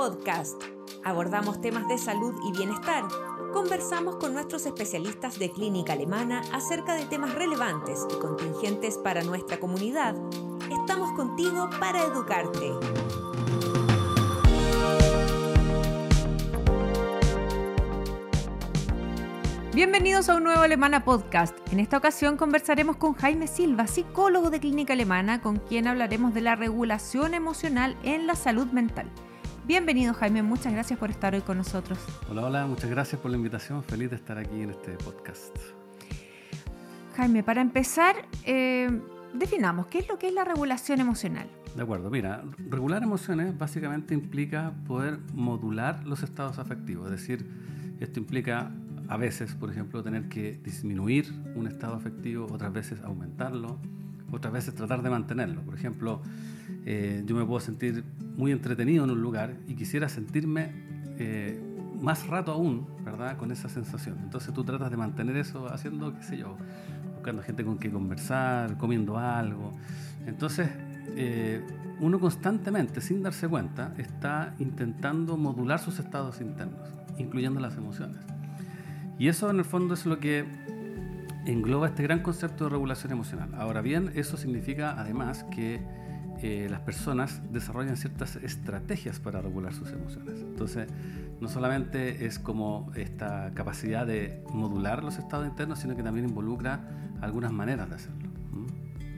Podcast. Abordamos temas de salud y bienestar. Conversamos con nuestros especialistas de clínica alemana acerca de temas relevantes y contingentes para nuestra comunidad. Estamos contigo para educarte. Bienvenidos a un nuevo Alemana Podcast. En esta ocasión conversaremos con Jaime Silva, psicólogo de Clínica Alemana, con quien hablaremos de la regulación emocional en la salud mental. Bienvenido Jaime, muchas gracias por estar hoy con nosotros. Hola, hola, muchas gracias por la invitación. Feliz de estar aquí en este podcast. Jaime, para empezar, eh, definamos qué es lo que es la regulación emocional. De acuerdo, mira, regular emociones básicamente implica poder modular los estados afectivos, es decir, esto implica a veces, por ejemplo, tener que disminuir un estado afectivo, otras veces aumentarlo, otras veces tratar de mantenerlo. Por ejemplo, eh, yo me puedo sentir muy entretenido en un lugar y quisiera sentirme eh, más rato aún, ¿verdad? Con esa sensación. Entonces tú tratas de mantener eso haciendo, qué sé yo, buscando gente con quien conversar, comiendo algo. Entonces, eh, uno constantemente, sin darse cuenta, está intentando modular sus estados internos, incluyendo las emociones. Y eso en el fondo es lo que engloba este gran concepto de regulación emocional. Ahora bien, eso significa además que eh, las personas desarrollan ciertas estrategias para regular sus emociones. Entonces, no solamente es como esta capacidad de modular los estados internos, sino que también involucra algunas maneras de hacerlo.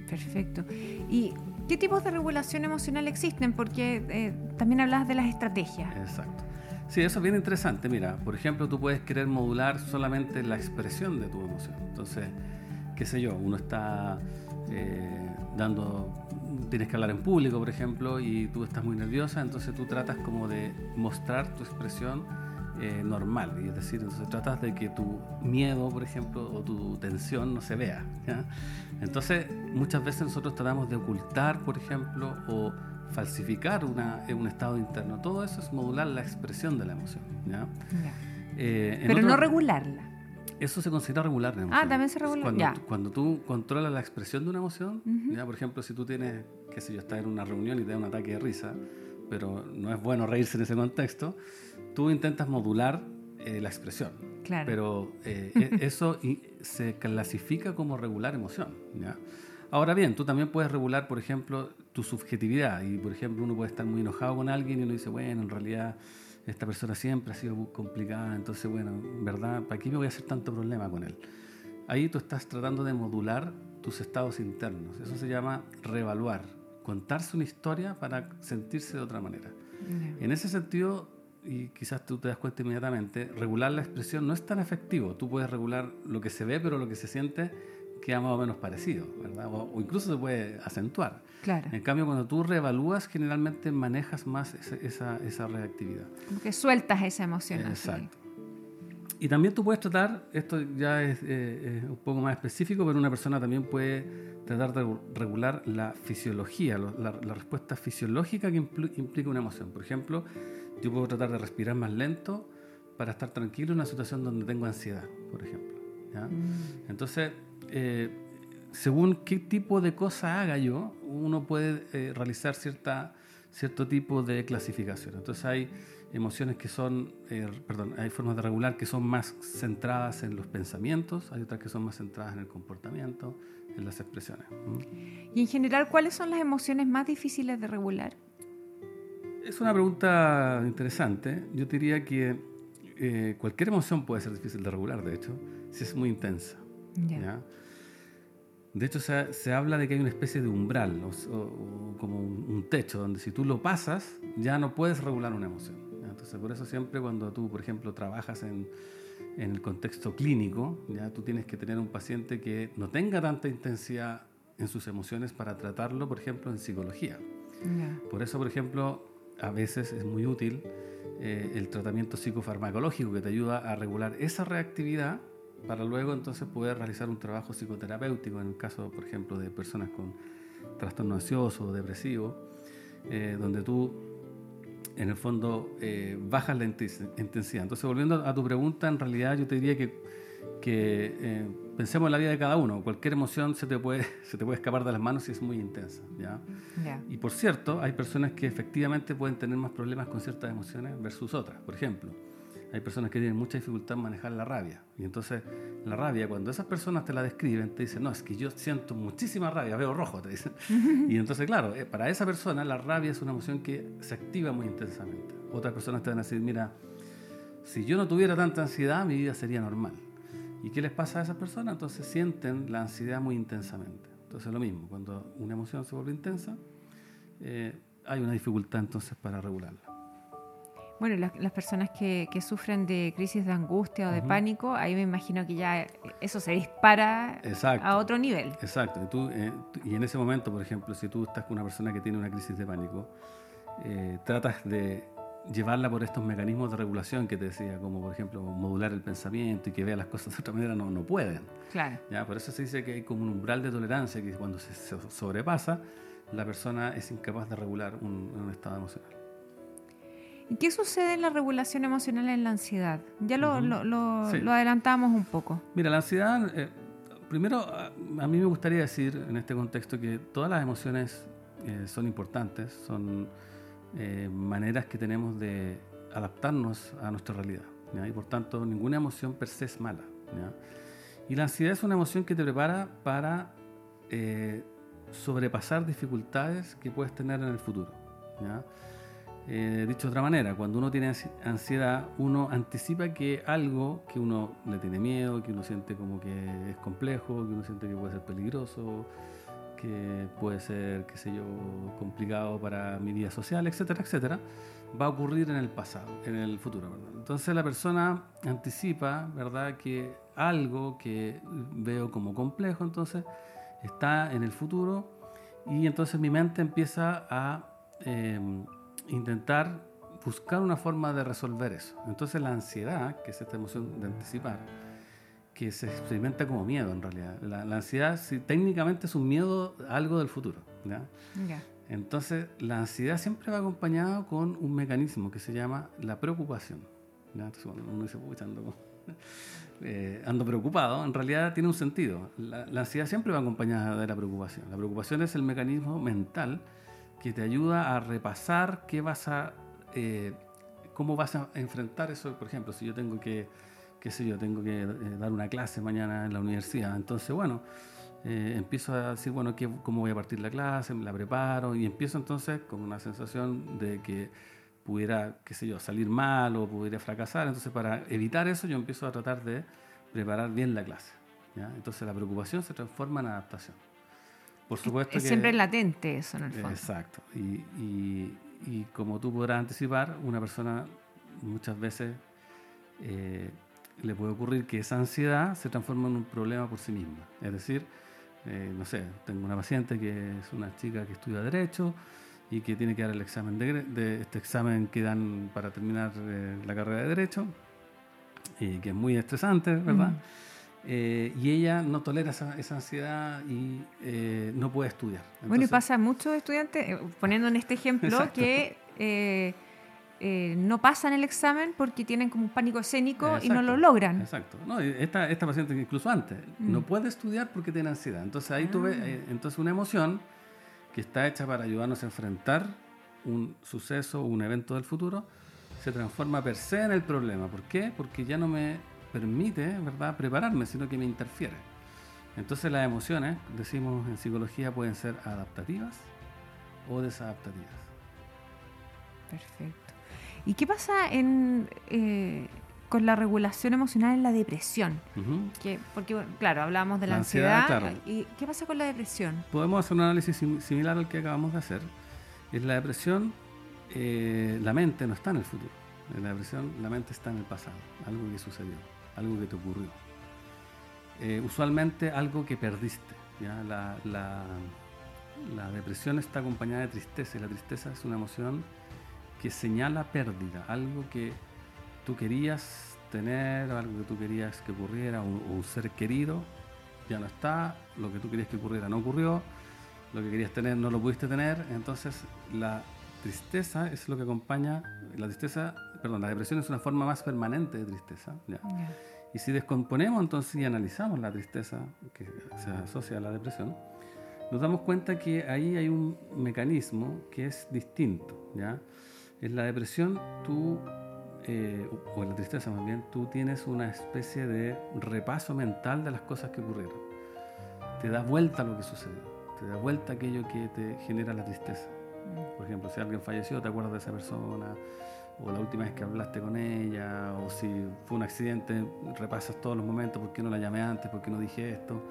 Perfecto. ¿Y qué tipos de regulación emocional existen? Porque eh, también hablas de las estrategias. Exacto. Sí, eso es bien interesante. Mira, por ejemplo, tú puedes querer modular solamente la expresión de tu emoción. Entonces, qué sé yo, uno está eh, dando, tienes que hablar en público, por ejemplo, y tú estás muy nerviosa, entonces tú tratas como de mostrar tu expresión eh, normal, y es decir, entonces tratas de que tu miedo, por ejemplo, o tu tensión no se vea. Entonces, muchas veces nosotros tratamos de ocultar, por ejemplo, o falsificar una, un estado interno. Todo eso es modular la expresión de la emoción. ¿ya? Eh, Pero no regularla. Eso se considera regular la emoción. Ah, también se regula. Cuando, cuando tú controlas la expresión de una emoción, ¿ya? por ejemplo, si tú tienes, qué sé yo, estás en una reunión y te da un ataque de risa, pero no es bueno reírse en ese contexto, tú intentas modular eh, la expresión. Claro. Pero eh, e, eso se clasifica como regular emoción. ¿ya? Ahora bien, tú también puedes regular, por ejemplo, tu subjetividad. Y, por ejemplo, uno puede estar muy enojado con alguien y uno dice, bueno, en realidad esta persona siempre ha sido complicada, entonces, bueno, en verdad, ¿para qué me voy a hacer tanto problema con él? Ahí tú estás tratando de modular tus estados internos. Eso se llama reevaluar, contarse una historia para sentirse de otra manera. En ese sentido, y quizás tú te das cuenta inmediatamente, regular la expresión no es tan efectivo. Tú puedes regular lo que se ve, pero lo que se siente queda más o menos parecido, ¿verdad? O, incluso se puede acentuar. Claro. En cambio, cuando tú reevalúas, generalmente manejas más esa, esa, reactividad. Como que sueltas esa emoción. Exacto. Y también tú puedes tratar, esto ya es, eh, un poco más específico, pero una persona también puede tratar de regular la fisiología, la, respuesta fisiológica que implica una emoción. Por ejemplo, yo puedo tratar de respirar más lento para estar tranquilo en una situación donde tengo ansiedad, por ejemplo. ¿ya? Mm. Entonces, eh, según qué tipo de cosa haga yo, uno puede eh, realizar cierta, cierto tipo de clasificación. Entonces hay emociones que son, eh, perdón, hay formas de regular que son más centradas en los pensamientos, hay otras que son más centradas en el comportamiento, en las expresiones. Y en general, ¿cuáles son las emociones más difíciles de regular? Es una pregunta interesante. Yo diría que cualquier emoción puede ser difícil de regular, de hecho, si es muy intensa. De hecho, se, habla de que hay una especie de umbral, o, como un, techo, donde si tú lo pasas, ya no puedes regular una emoción. Entonces, por eso siempre cuando tú, por ejemplo, trabajas en, el contexto clínico, ya tú tienes que tener un paciente que no tenga tanta intensidad en sus emociones para tratarlo, por ejemplo, en psicología. Por eso, por ejemplo, a veces es muy útil eh, el tratamiento psicofarmacológico que te ayuda a regular esa reactividad para luego entonces poder realizar un trabajo psicoterapéutico en el caso, por ejemplo, de personas con trastorno ansioso o depresivo, eh, donde tú en el fondo eh, bajas la intensidad. Entonces, volviendo a tu pregunta, en realidad yo te diría que, que eh, pensemos en la vida de cada uno. Cualquier emoción se te puede, se te puede escapar de las manos si es muy intensa. ¿ya? Y por cierto, hay personas que efectivamente pueden tener más problemas con ciertas emociones versus otras. Por ejemplo, hay personas que tienen mucha dificultad en manejar la rabia. Y entonces la rabia, cuando esas personas te la describen, te dicen, no, es que yo siento muchísima rabia, veo rojo, te dicen. y entonces, claro, eh, para esa persona la rabia es una emoción que se activa muy intensamente. Otras personas te van a decir, mira, si yo no tuviera tanta ansiedad, mi vida sería normal. ¿Y qué les pasa a esas personas? Entonces sienten la ansiedad muy intensamente. Entonces lo mismo, cuando una emoción se vuelve intensa, eh, hay una dificultad entonces para regularla. Bueno, las, personas que, sufren de crisis de angustia o de pánico, ahí me imagino que ya eso se dispara a otro nivel. Exacto. Y, tú, eh, y en ese momento, por ejemplo, si tú estás con una persona que tiene una crisis de pánico, eh, tratas de llevarla por estos mecanismos de regulación que te decía, como por ejemplo modular el pensamiento y que vea las cosas de otra manera, no, no pueden. Claro. ¿ya? Por eso se dice que hay como un umbral de tolerancia que cuando se, sobrepasa, la persona es incapaz de regular un, estado emocional. ¿Y qué sucede en la regulación emocional en la ansiedad? Ya lo, lo, adelantamos un poco. Mira, la ansiedad, eh, primero a, mí me gustaría decir en este contexto que todas las emociones eh, son importantes, son eh, maneras que tenemos de adaptarnos a nuestra realidad. Y por tanto, ninguna emoción per se es mala. Y la ansiedad es una emoción que te prepara para eh, sobrepasar dificultades que puedes tener en el futuro. Eh, dicho de otra manera, cuando uno tiene ansiedad, uno anticipa que algo que uno le tiene miedo, que uno siente como que es complejo, que uno siente que puede ser peligroso, que puede ser, qué sé yo, complicado para mi vida social, etcétera, etcétera, va a ocurrir en el pasado, en el futuro, ¿verdad? Entonces la persona anticipa, ¿verdad?, que algo que veo como complejo, entonces está en el futuro y entonces mi mente empieza a em, intentar buscar una forma de resolver eso. Entonces la ansiedad, que es esta emoción de anticipar, que se experimenta como miedo en realidad. La, ansiedad técnicamente es un miedo a algo del futuro. Entonces, la ansiedad siempre va acompañada con un mecanismo que se llama la preocupación. Entonces, uno dice, ando, eh, ando, preocupado, en realidad tiene un sentido. La, ansiedad siempre va acompañada de la preocupación. La preocupación es el mecanismo mental que te ayuda a repasar qué vas a, eh, cómo vas a enfrentar eso. Por ejemplo, si yo tengo que qué sé yo, tengo que eh, dar una clase mañana en la universidad. Entonces, bueno, eh, empiezo a decir, bueno, ¿qué, ¿cómo voy a partir la clase? Me la preparo y empiezo entonces con una sensación de que pudiera, qué sé yo, salir mal o pudiera fracasar. Entonces, para evitar eso, yo empiezo a tratar de preparar bien la clase. Entonces, la preocupación se transforma en adaptación. Por supuesto es, siempre latente eso en el fondo. Exacto. Y, y, y, como tú podrás anticipar, una persona muchas veces eh, le puede ocurrir que esa ansiedad se transforma en un problema por sí misma. Es decir, eh, no sé, tengo una paciente que es una chica que estudia Derecho y que tiene que dar el examen de, este examen que dan para terminar eh, la carrera de Derecho, y que es muy estresante, ¿verdad? Eh, y ella no tolera esa, ansiedad y no puede estudiar. bueno, y pasa a muchos estudiantes, poniendo en este ejemplo, que eh, no pasan el examen porque tienen como un pánico escénico y no lo logran. Exacto. No, esta, esta paciente incluso antes no mm. puede estudiar porque tiene ansiedad. Entonces ahí tuve ah. eh, entonces una emoción que está hecha para ayudarnos a enfrentar un suceso o un evento del futuro se transforma per se en el problema. ¿Por qué? Porque ya no me permite, ¿verdad?, prepararme, sino que me interfiere. Entonces las emociones, decimos en psicología, pueden ser adaptativas o desadaptativas. Perfecto. ¿Y qué pasa en, eh, con la regulación emocional en la depresión? porque, claro, hablábamos de la, ansiedad. ¿Y qué pasa con la depresión? Podemos hacer un análisis similar al que acabamos de hacer. En la depresión, eh, la mente no está en el futuro. En la depresión, la mente está en el pasado. Algo que sucedió, algo que te ocurrió. Eh, usualmente algo que perdiste. La, la depresión está acompañada de tristeza y la tristeza es una emoción que señala pérdida, algo que tú querías tener, algo que tú querías que ocurriera, o, un ser querido ya no está, lo que tú querías que ocurriera no ocurrió, lo que querías tener no lo pudiste tener, entonces la tristeza es lo que acompaña, la tristeza, perdón, la depresión es una forma más permanente de tristeza, Y si descomponemos entonces y analizamos la tristeza que se asocia a la depresión, nos damos cuenta que ahí hay un mecanismo que es distinto. ¿ya? En la depresión tú, eh, o en la tristeza más bien, tú tienes una especie de repaso mental de las cosas que ocurrieron. Te da vuelta lo que sucedió, te da vuelta aquello que te genera la tristeza. Por ejemplo, si alguien falleció, te acuerdas de esa persona, o la última vez que hablaste con ella, o si fue un accidente, repasas todos los momentos, ¿por qué no la llamé antes? ¿Por qué no dije esto?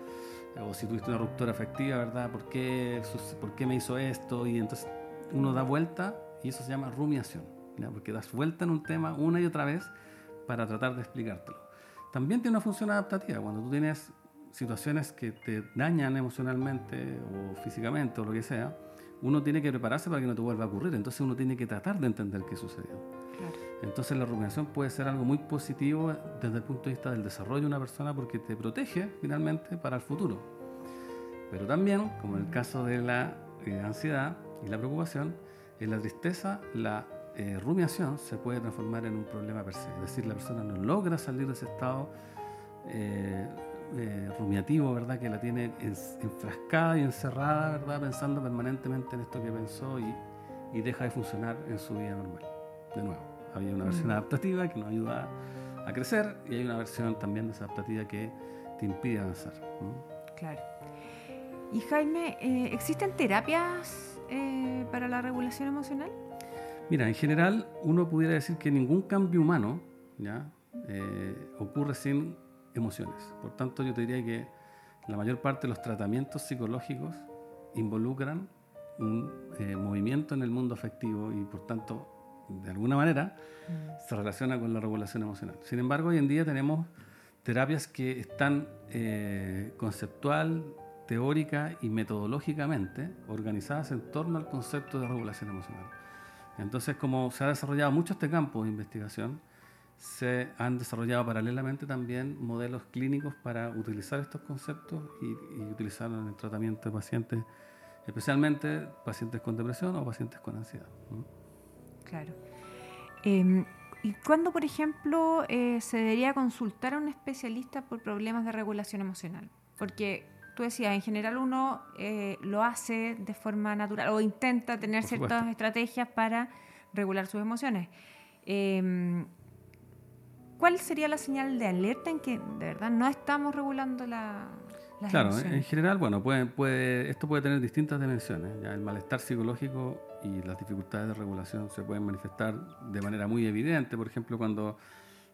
o si tuviste una ruptura afectiva, ¿verdad? ¿Por qué, ¿Por qué me hizo esto? Y entonces uno da vuelta y eso se llama rumiación, ¿ya? porque das vuelta en un tema una y otra vez para tratar de explicártelo. También tiene una función adaptativa, cuando tú tienes situaciones que te dañan emocionalmente o físicamente o lo que sea, uno tiene que prepararse para que no te vuelva a ocurrir, entonces uno tiene que tratar de entender qué sucedió. Entonces la rumiación puede ser algo muy positivo desde el punto de vista del desarrollo de una persona porque te protege finalmente para el futuro. Pero también, como en el caso de la eh, ansiedad y la preocupación, en la tristeza la eh, rumiación se puede transformar en un problema per se. Es decir, la persona no logra salir de ese estado eh, rumiativo, ¿verdad? Que la tiene enfrascada y encerrada, ¿verdad? Pensando permanentemente en esto que pensó y, y deja de funcionar en su vida normal. De nuevo. Había una versión mm. adaptativa que nos ayuda a crecer y hay una versión también desadaptativa que te impide avanzar. Claro. Y Jaime, eh, ¿existen terapias eh, para la regulación emocional? Mira, en general uno pudiera decir que ningún cambio humano ¿ya? Eh, ocurre sin emociones. Por tanto, yo te diría que la mayor parte de los tratamientos psicológicos involucran un movimiento en el mundo afectivo y por tanto de alguna manera, mm. se relaciona con la regulación emocional. Sin embargo, hoy en día tenemos terapias que están eh, conceptual, teórica y metodológicamente organizadas en torno al concepto de regulación emocional. Entonces, como se ha desarrollado mucho este campo de investigación, se han desarrollado paralelamente también modelos clínicos para utilizar estos conceptos y, utilizarlos en el tratamiento de pacientes, especialmente pacientes con depresión o pacientes con ansiedad. Claro. Em, ¿Y cuándo, por ejemplo, eh, se debería consultar a un especialista por problemas de regulación emocional? Porque tú decías, en general uno eh, lo hace de forma natural o intenta tener ciertas estrategias para regular sus emociones. Em, ¿Cuál sería la señal de alerta en que de verdad no estamos regulando la, las claro, en general, bueno, puede, puede, esto puede tener distintas dimensiones. ¿ya? El malestar psicológico y las dificultades de regulación se pueden manifestar de manera muy evidente, por ejemplo, cuando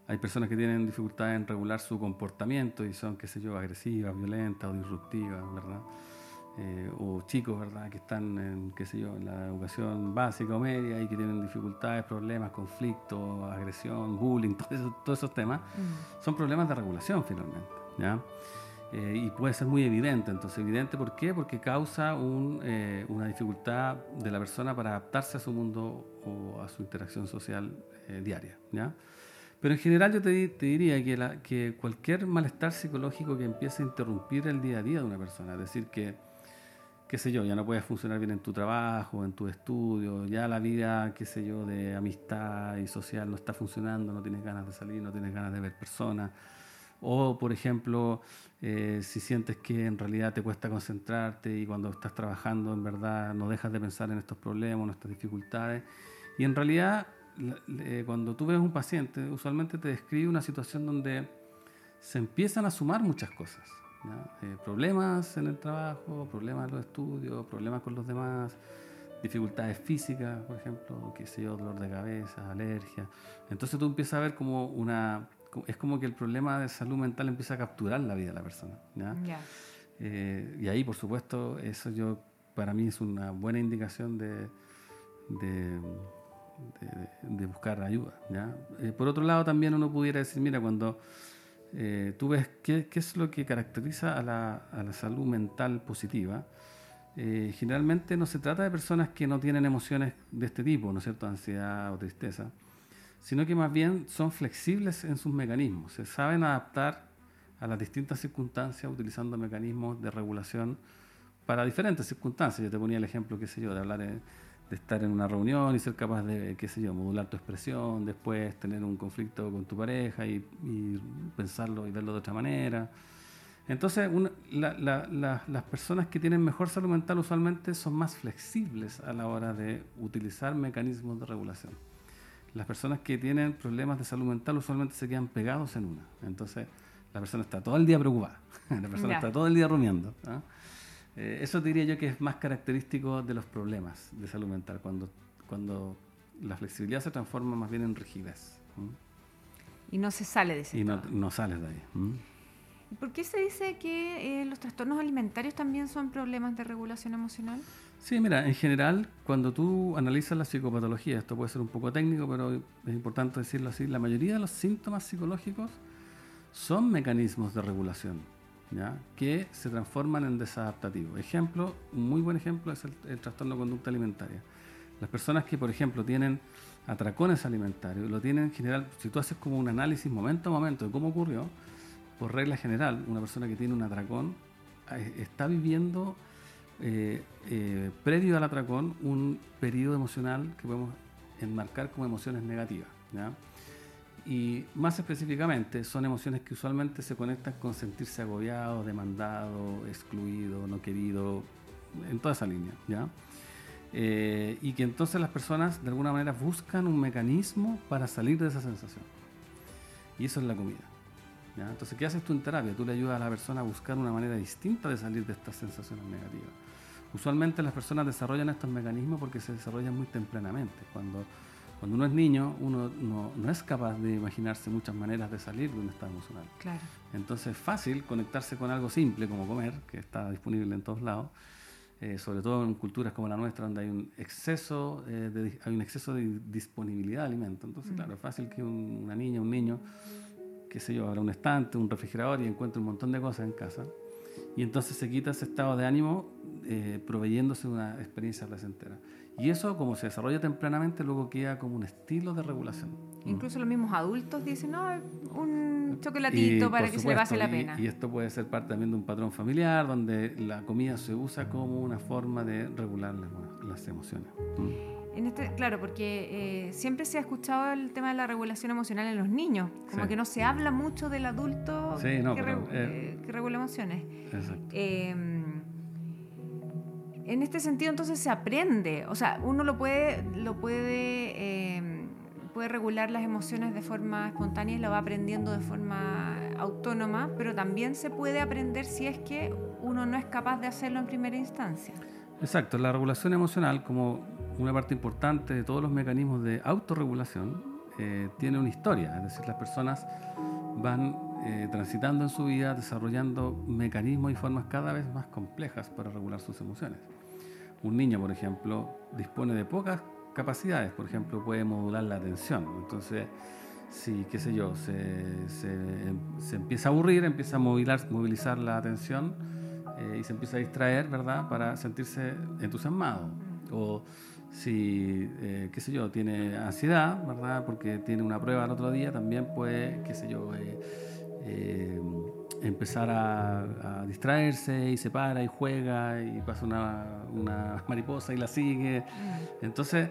hay personas que tienen dificultades en regular su comportamiento y son, qué sé yo, agresivas, violentas o disruptivas, ¿verdad? Eh, o chicos, ¿verdad?, que están en, qué sé yo, en la educación básica o media y que tienen dificultades, problemas, conflictos, agresión, bullying, todos esos temas, mm. son problemas de regulación finalmente, ¿ya? Eh, y puede ser muy evidente. Entonces, evidente, ¿por qué? Porque causa eh, una dificultad de la persona para adaptarse a su mundo o a su interacción social eh, diaria. ¿ya? Pero en general yo te, diría que, la, que cualquier malestar psicológico que empiece a interrumpir el día a día de una persona, es decir, que, qué sé yo, ya no puedes funcionar bien en tu trabajo, en tu estudio, ya la vida, qué sé yo, de amistad y social no está funcionando, no tienes ganas de salir, no tienes ganas de ver personas o, por ejemplo, eh, si sientes que en realidad te cuesta concentrarte y cuando estás trabajando en verdad no dejas de pensar en estos problemas, en estas dificultades. Y en realidad, cuando tú ves un paciente, usualmente te describe una situación donde se empiezan a sumar muchas cosas. Eh, problemas en el trabajo, problemas en los estudios, problemas con los demás, dificultades físicas, por ejemplo, qué sé yo, dolor de cabeza, alergia. Entonces tú empiezas a ver como una es como que el problema de salud mental empieza a capturar la vida de la persona. Eh, y ahí, por supuesto, eso yo para mí es una buena indicación de, de, buscar ayuda. Eh, por otro lado, también uno pudiera decir, mira, cuando eh, tú ves qué, es lo que caracteriza a la, a la salud mental positiva, generalmente no se trata de personas que no tienen emociones de este tipo, ¿no es cierto?, ansiedad o tristeza, sino que más bien son flexibles en sus mecanismos, se saben adaptar a las distintas circunstancias utilizando mecanismos de regulación para diferentes circunstancias. Yo te ponía el ejemplo, qué sé yo, de hablar de estar en una reunión y ser capaz de, qué sé yo, modular tu expresión, después tener un conflicto con tu pareja y, pensarlo y verlo de otra manera. Entonces, las personas que tienen mejor salud mental usualmente son más flexibles a la hora de utilizar mecanismos de regulación. Las personas que tienen problemas de salud mental usualmente se quedan pegados en una. Entonces, la persona está todo el día preocupada, la persona está todo el día rumiando. ¿ah? Eh, eso diría yo que es más característico de los problemas de salud mental, cuando, cuando la flexibilidad se transforma más bien en rigidez. Y no se sale de ese Y no, no, sales de ahí. ¿Por qué se dice que eh, los trastornos alimentarios también son problemas de regulación emocional? Sí, mira, en general, cuando tú analizas la psicopatología, esto puede ser un poco técnico, pero es importante decirlo así, la mayoría de los síntomas psicológicos son mecanismos de regulación que se transforman en desadaptativos. Ejemplo, un muy buen ejemplo es el, trastorno de conducta alimentaria. Las personas que, por ejemplo, tienen atracones alimentarios, lo tienen en general, si tú haces como un análisis momento a momento de cómo ocurrió, por regla general, una persona que tiene un atracón eh, está viviendo eh, eh, previo al atracón un periodo emocional que podemos enmarcar como emociones negativas. ¿ya? Y más específicamente, son emociones que usualmente se conectan con sentirse agobiado, demandado, excluido, no querido, en toda esa línea, ¿ya? Eh, y que entonces las personas de alguna manera buscan un mecanismo para salir de esa sensación. Y eso es la comida. ¿ya? Entonces, ¿qué haces tú en terapia? Tú le ayudas a la persona a buscar una manera distinta de salir de estas sensaciones negativas. Usualmente las personas desarrollan estos mecanismos porque se desarrollan muy tempranamente, cuando cuando uno es niño, uno no, es capaz de imaginarse muchas maneras de salir de un estado emocional. Claro. Entonces es fácil conectarse con algo simple como comer, que está disponible en todos lados, eh, sobre todo en culturas como la nuestra, donde hay un exceso, eh, de, hay un exceso de disponibilidad de alimento. Entonces, mm. claro, es fácil que una niña, un niño, qué sé yo, abra un estante, un refrigerador y encuentre un montón de cosas en casa. Y entonces se quita ese estado de ánimo eh, proveyéndose una experiencia placentera. Y eso, como se desarrolla tempranamente, luego queda como un estilo de regulación. Incluso los mismos adultos dicen, no, un chocolatito para que se le pase la pena. Y, esto puede ser parte también de un patrón familiar, donde la comida se usa como una forma de regular las, emociones. En este, claro, porque eh, siempre se ha escuchado el tema de la regulación emocional en los niños, como que no se habla mucho del adulto que, eh, que, regula emociones. Exacto. Em, en este sentido entonces se aprende, o sea, uno lo puede, lo puede, em, puede regular las emociones de forma espontánea y lo va aprendiendo de forma autónoma, pero también se puede aprender si es que uno no es capaz de hacerlo en primera instancia. Exacto, la regulación emocional como una parte importante de todos los mecanismos de autorregulación eh, tiene una historia, es decir, las personas van eh, transitando en su vida desarrollando mecanismos y formas cada vez más complejas para regular sus emociones un niño, por ejemplo, dispone de pocas capacidades, por ejemplo, puede modular la atención. Entonces, si, qué sé yo, se, empieza a aburrir, empieza a movilizar, la atención eh, y se empieza a distraer, ¿verdad?, para sentirse entusiasmado. O si, eh, qué sé yo, tiene ansiedad, ¿verdad?, porque tiene una prueba el otro día, también puede, qué sé yo, eh, empezar a, distraerse y se para y juega y pasa una, mariposa y la sigue. Entonces,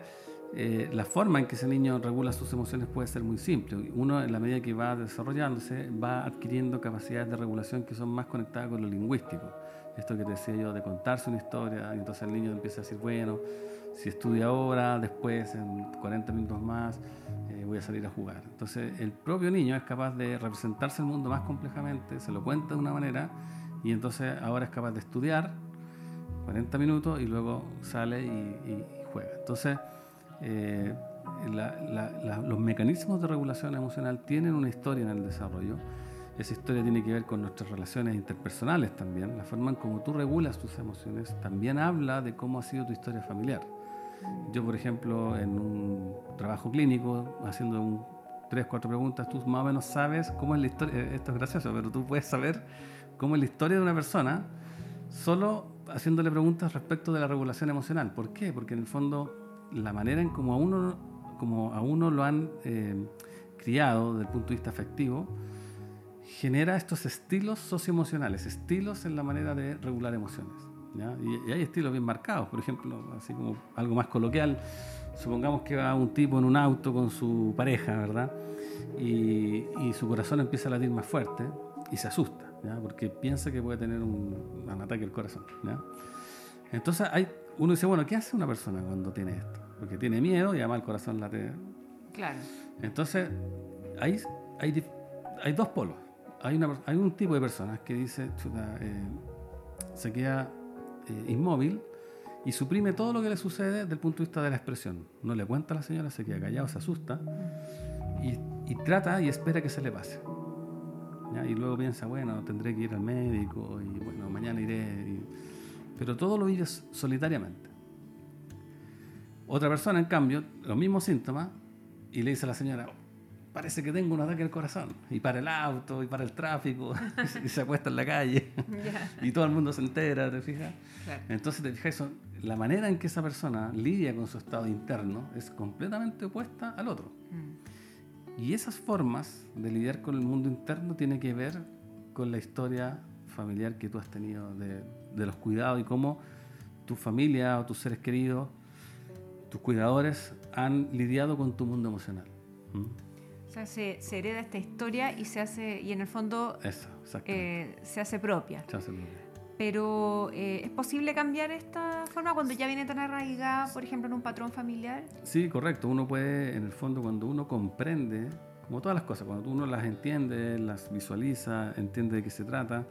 eh, la forma en que ese niño regula sus emociones puede ser muy simple. Uno, en la medida que va desarrollándose, va adquiriendo capacidades de regulación que son más conectadas con lo lingüístico. Esto que te decía yo, de contarse una historia, y entonces el niño empieza a decir, bueno, si estudia ahora, después en 40 minutos más, voy a salir a jugar. Entonces el propio niño es capaz de representarse el mundo más complejamente, se lo cuenta de una manera y entonces ahora es capaz de estudiar 40 minutos y luego sale y, juega. Entonces eh, los mecanismos de regulación emocional tienen una historia en el desarrollo. Esa historia tiene que ver con nuestras relaciones interpersonales también. La forma en cómo tú regulas tus emociones también habla de cómo ha sido tu historia familiar. Yo, por ejemplo, en un trabajo clínico, haciendo un, tres, cuatro preguntas, tú más o menos sabes cómo es la historia, eh, esto es gracioso, pero tú puedes saber cómo es la historia de una persona solo haciéndole preguntas respecto de la regulación emocional. ¿Por qué? Porque en el fondo la manera en como a uno, como a uno lo han eh, criado desde el punto de vista afectivo, genera estos estilos socioemocionales, estilos en la manera de regular emociones. Y, hay estilos bien marcados, por ejemplo, así como algo más coloquial. Supongamos que va un tipo en un auto con su pareja, ¿verdad? Y, su corazón empieza a latir más fuerte y se asusta, ¿ya? porque piensa que puede tener un, ataque al corazón. ¿ya? Entonces hay, uno dice, bueno, ¿qué hace una persona cuando tiene esto? Porque tiene miedo y además el corazón late. Claro. Entonces, hay, hay, hay dos polos. Hay, un tipo de personas que dice, eh, se queda eh, inmóvil y suprime todo lo que le sucede desde el punto de vista de la expresión. No le cuenta a la señora, se queda callado, se asusta y, trata y espera que se le pase. Y luego piensa, bueno, tendré que ir al médico y bueno, mañana iré. Pero todo lo vive solitariamente. Otra persona, en cambio, los mismos síntomas y le dice a la señora, parece que tengo un ataque al corazón. Y para el auto, y para el tráfico, y se acuesta en la calle. Y todo el mundo se entera, ¿te fijas? Entonces, te fijas, eso, la manera en que esa persona lidia con su estado interno es completamente opuesta al otro. Mm. Y esas formas de lidiar con el mundo interno tienen que ver con la historia familiar que tú has tenido de, de los cuidados y cómo tu familia o tus seres queridos, tus cuidadores, han lidiado con tu mundo emocional. ¿Mm? Se, hereda esta historia y se hace, y en el fondo eh, se hace propia. Pero eh, ¿es posible cambiar esta forma cuando ya viene tan arraigada, por ejemplo, en un patrón familiar? Sí, correcto. Uno puede, en el fondo, cuando uno comprende, como todas las cosas, cuando uno las entiende, las visualiza, entiende de qué se trata,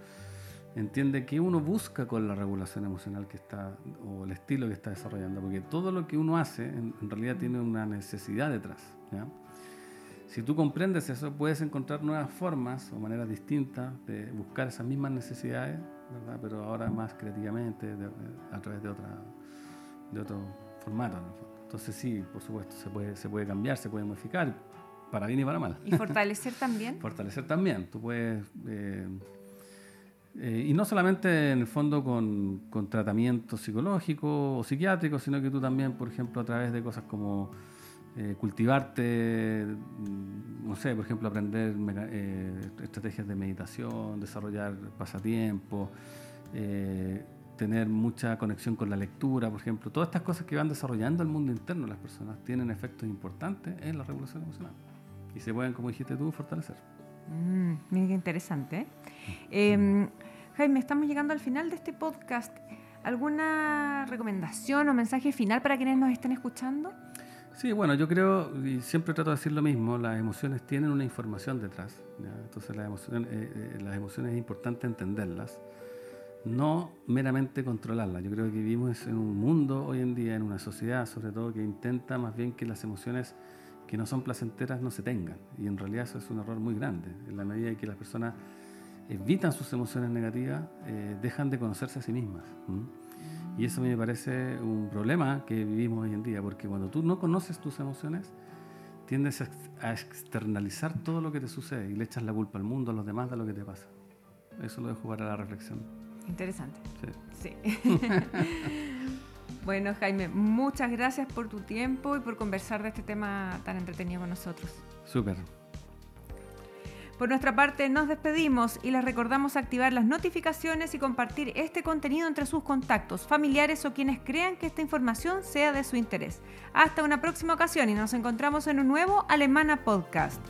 entiende que uno busca con la regulación emocional que está, o el estilo que está desarrollando, porque todo lo que uno hace en, en realidad tiene una necesidad detrás. ¿ya? Si tú comprendes eso, puedes encontrar nuevas formas o maneras distintas de buscar esas mismas necesidades, ¿verdad? pero ahora más creativamente, a través de, otra, de otro formato. Entonces sí, por supuesto, se puede, se puede cambiar, se puede modificar, para bien y para mal. ¿Y fortalecer también? fortalecer también. Tú puedes... Eh, eh, y no solamente en el fondo con, con tratamiento psicológico o psiquiátrico, sino que tú también, por ejemplo, a través de cosas como eh, cultivarte, mm, no sé, por ejemplo, aprender eh, estrategias de meditación, desarrollar pasatiempos, eh, tener mucha conexión con la lectura, por ejemplo. Todas estas cosas que van desarrollando el mundo interno de las personas tienen efectos importantes en la regulación emocional y se pueden, como dijiste tú, fortalecer. Mm, mira qué interesante. Em, Jaime, estamos llegando al final de este podcast. ¿Alguna recomendación o mensaje final para quienes nos estén escuchando? Sí, bueno, yo creo, y siempre trato de decir lo mismo, las emociones tienen una información detrás. Entonces las emociones, eh, eh, las emociones es importante entenderlas, no meramente controlarlas. Yo creo que vivimos en un mundo hoy en día, en una sociedad sobre todo, que intenta más bien que las emociones que no son placenteras no se tengan. Y en realidad eso es un error muy grande. En la medida en que las personas evitan sus emociones negativas, eh, dejan de conocerse a sí mismas. Y eso me parece un problema que vivimos hoy en día, porque cuando tú no conoces tus emociones, tiendes a externalizar todo lo que te sucede y le echas la culpa al mundo, a los demás de lo que te pasa. Eso lo dejo para la reflexión. Interesante. Sí. sí. bueno, Jaime, muchas gracias por tu tiempo y por conversar de este tema tan entretenido con nosotros. Súper. Por nuestra parte, nos despedimos y les recordamos activar las notificaciones y compartir este contenido entre sus contactos, familiares o quienes crean que esta información sea de su interés. Hasta una próxima ocasión y nos encontramos en un nuevo Alemana Podcast.